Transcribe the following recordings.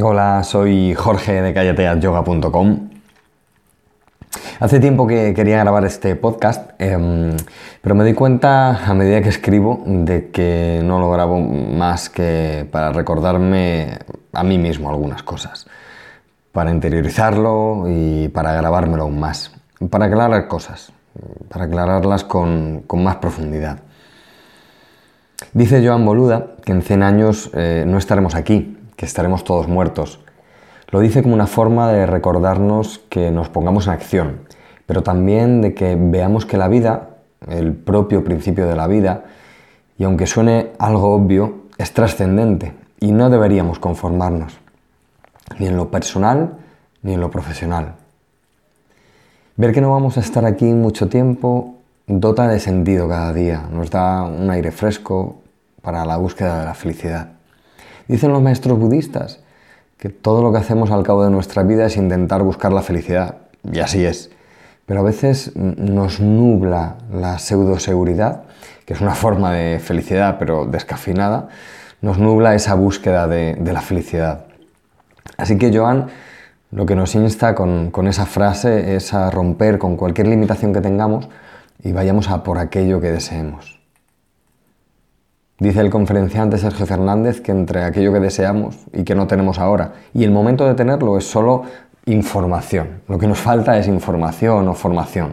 Hola, soy Jorge de callateatyoga.com. Hace tiempo que quería grabar este podcast, em, pero me di cuenta a medida que escribo de que no lo grabo más que para recordarme a mí mismo algunas cosas, para interiorizarlo y para grabármelo aún más, para aclarar cosas, para aclararlas con, más profundidad. Dice Joan Boluda que en 100 años eh, no estaremos aquí, que estaremos todos muertos. Lo dice como una forma de recordarnos que nos pongamos en acción, pero también de que veamos que la vida, el propio principio de la vida, y aunque suene algo obvio, es trascendente y no deberíamos conformarnos, ni en lo personal ni en lo profesional. Ver que no vamos a estar aquí mucho tiempo dota de sentido cada día, nos da un aire fresco para la búsqueda de la felicidad. Dicen los maestros budistas que todo lo que hacemos al cabo de nuestra vida es intentar buscar la felicidad, y así es. Pero a veces nos nubla la pseudoseguridad, que es una forma de felicidad pero descafinada, nos nubla esa búsqueda de, la felicidad. Así que Joan lo que nos insta con, con esa frase es a romper con cualquier limitación que tengamos y vayamos a por aquello que deseemos. Dice el conferenciante Sergio Fernández que entre aquello que deseamos y que no tenemos ahora y el momento de tenerlo es solo información. Lo que nos falta es información o formación.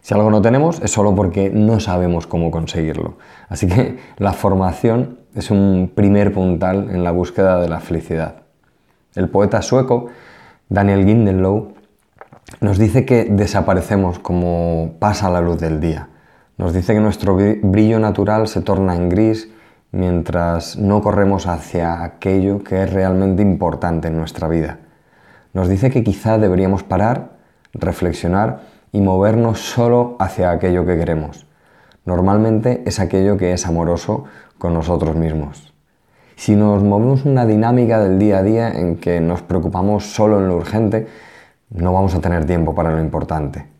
Si algo no tenemos es solo porque no sabemos cómo conseguirlo. Así que la formación es un primer puntal en la búsqueda de la felicidad. El poeta sueco Daniel Gindenlow nos dice que desaparecemos como pasa la luz del día. Nos dice que nuestro brillo natural se torna en gris mientras no corremos hacia aquello que es realmente importante en nuestra vida. Nos dice que quizá deberíamos parar, reflexionar y movernos solo hacia aquello que queremos. Normalmente es aquello que es amoroso con nosotros mismos. Si nos movemos una dinámica del día a día en que nos preocupamos solo en lo urgente, no vamos a tener tiempo para lo importante.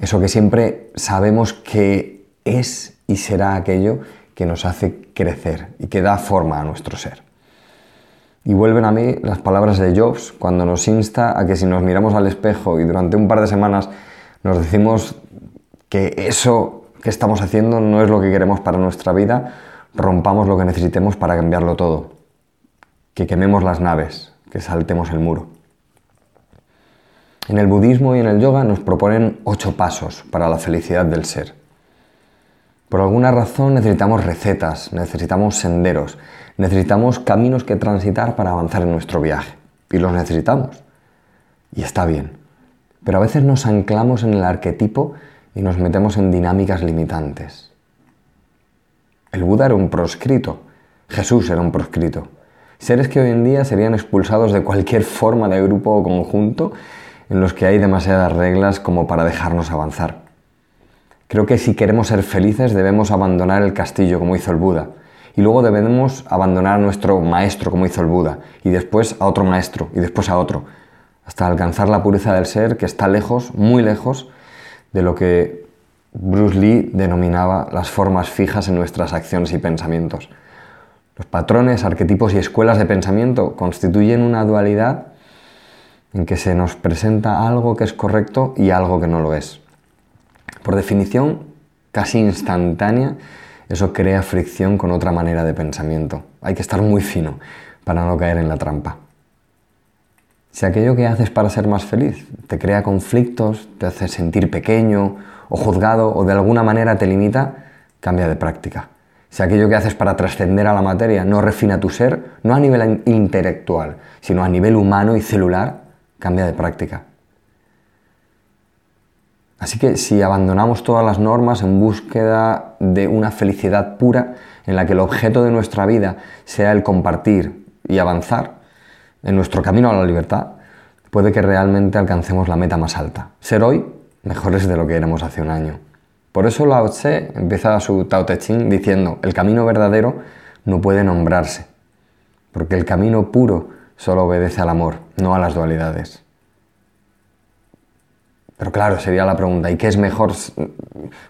Eso que siempre sabemos que es y será aquello que nos hace crecer y que da forma a nuestro ser. Y vuelven a mí las palabras de Jobs cuando nos insta a que si nos miramos al espejo y durante un par de semanas nos decimos que eso que estamos haciendo no es lo que queremos para nuestra vida, rompamos lo que necesitemos para cambiarlo todo. Que quememos las naves, que saltemos el muro. En el budismo y en el yoga nos proponen ocho pasos para la felicidad del ser. Por alguna razón necesitamos recetas, necesitamos senderos, necesitamos caminos que transitar para avanzar en nuestro viaje. Y los necesitamos. Y está bien. Pero a veces nos anclamos en el arquetipo y nos metemos en dinámicas limitantes. El Buda era un proscrito, Jesús era un proscrito. Seres que hoy en día serían expulsados de cualquier forma de grupo o conjunto en los que hay demasiadas reglas como para dejarnos avanzar. Creo que si queremos ser felices debemos abandonar el castillo como hizo el Buda y luego debemos abandonar a nuestro maestro como hizo el Buda y después a otro maestro y después a otro hasta alcanzar la pureza del ser que está lejos, muy lejos de lo que Bruce Lee denominaba las formas fijas en nuestras acciones y pensamientos. Los patrones, arquetipos y escuelas de pensamiento constituyen una dualidad en que se nos presenta algo que es correcto y algo que no lo es. Por definición, casi instantánea, eso crea fricción con otra manera de pensamiento. Hay que estar muy fino para no caer en la trampa. Si aquello que haces para ser más feliz te crea conflictos, te hace sentir pequeño o juzgado o de alguna manera te limita, cambia de práctica. Si aquello que haces para trascender a la materia no refina tu ser, no a nivel intelectual, sino a nivel humano y celular, cambia de práctica. Así que si abandonamos todas las normas en búsqueda de una felicidad pura, en la que el objeto de nuestra vida sea el compartir y avanzar en nuestro camino a la libertad, puede que realmente alcancemos la meta más alta, ser hoy mejores de lo que éramos hace un año. Por eso Lao Tse empieza su Tao Te Ching diciendo, el camino verdadero no puede nombrarse, porque el camino puro solo obedece al amor, no a las dualidades. Pero claro, sería la pregunta, ¿y qué es mejor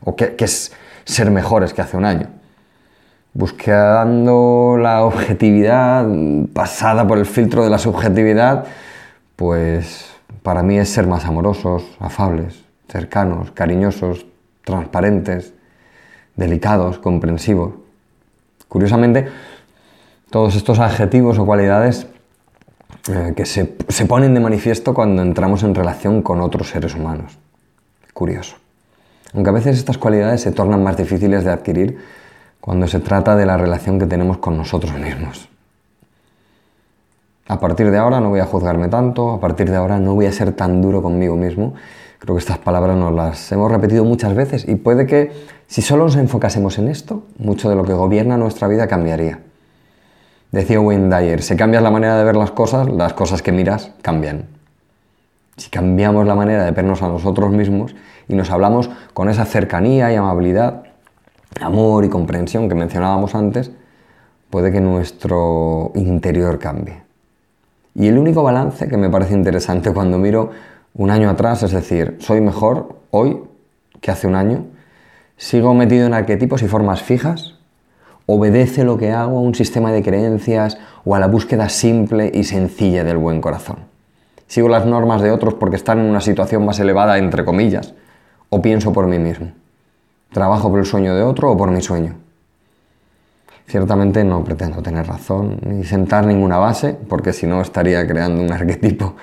o qué, es ser mejores que hace un año? buscando la objetividad pasada por el filtro de la subjetividad, pues para mí es ser más amorosos, afables, cercanos, cariñosos, transparentes, delicados, comprensivos. Curiosamente, todos estos adjetivos o cualidades eh, que se, se ponen de manifiesto cuando entramos en relación con otros seres humanos. Curioso. Aunque a veces estas cualidades se tornan más difíciles de adquirir cuando se trata de la relación que tenemos con nosotros mismos. A partir de ahora no voy a juzgarme tanto, a partir de ahora no voy a ser tan duro conmigo mismo. Creo que estas palabras nos las hemos repetido muchas veces y puede que si solo nos enfocásemos en esto, mucho de lo que gobierna nuestra vida cambiaría. Decía Wayne Dyer, si cambias la manera de ver las cosas, las cosas que miras cambian. Si cambiamos la manera de vernos a nosotros mismos y nos hablamos con esa cercanía y amabilidad, amor y comprensión que mencionábamos antes, puede que nuestro interior cambie. Y el único balance que me parece interesante cuando miro un año atrás, es decir, soy mejor hoy que hace un año, sigo metido en arquetipos y formas fijas, obedece lo que hago a un sistema de creencias o a la búsqueda simple y sencilla del buen corazón. Sigo las normas de otros porque están en una situación más elevada, entre comillas, o pienso por mí mismo. ¿Trabajo por el sueño de otro o por mi sueño? Ciertamente no pretendo tener razón ni sentar ninguna base, porque si no estaría creando un arquetipo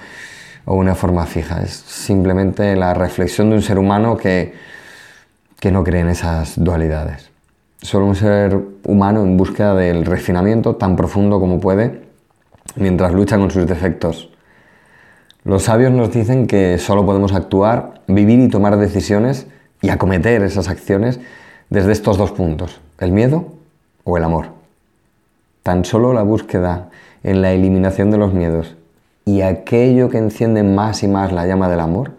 o una forma fija. Es simplemente la reflexión de un ser humano que, que no cree en esas dualidades. Solo un ser humano en búsqueda del refinamiento tan profundo como puede mientras lucha con sus defectos. Los sabios nos dicen que solo podemos actuar, vivir y tomar decisiones y acometer esas acciones desde estos dos puntos, el miedo o el amor. Tan solo la búsqueda en la eliminación de los miedos y aquello que enciende más y más la llama del amor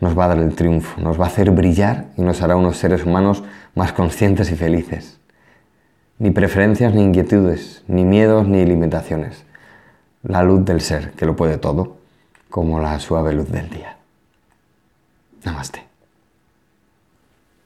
nos va a dar el triunfo, nos va a hacer brillar y nos hará unos seres humanos más conscientes y felices. Ni preferencias ni inquietudes, ni miedos ni limitaciones. La luz del ser, que lo puede todo, como la suave luz del día. Namaste.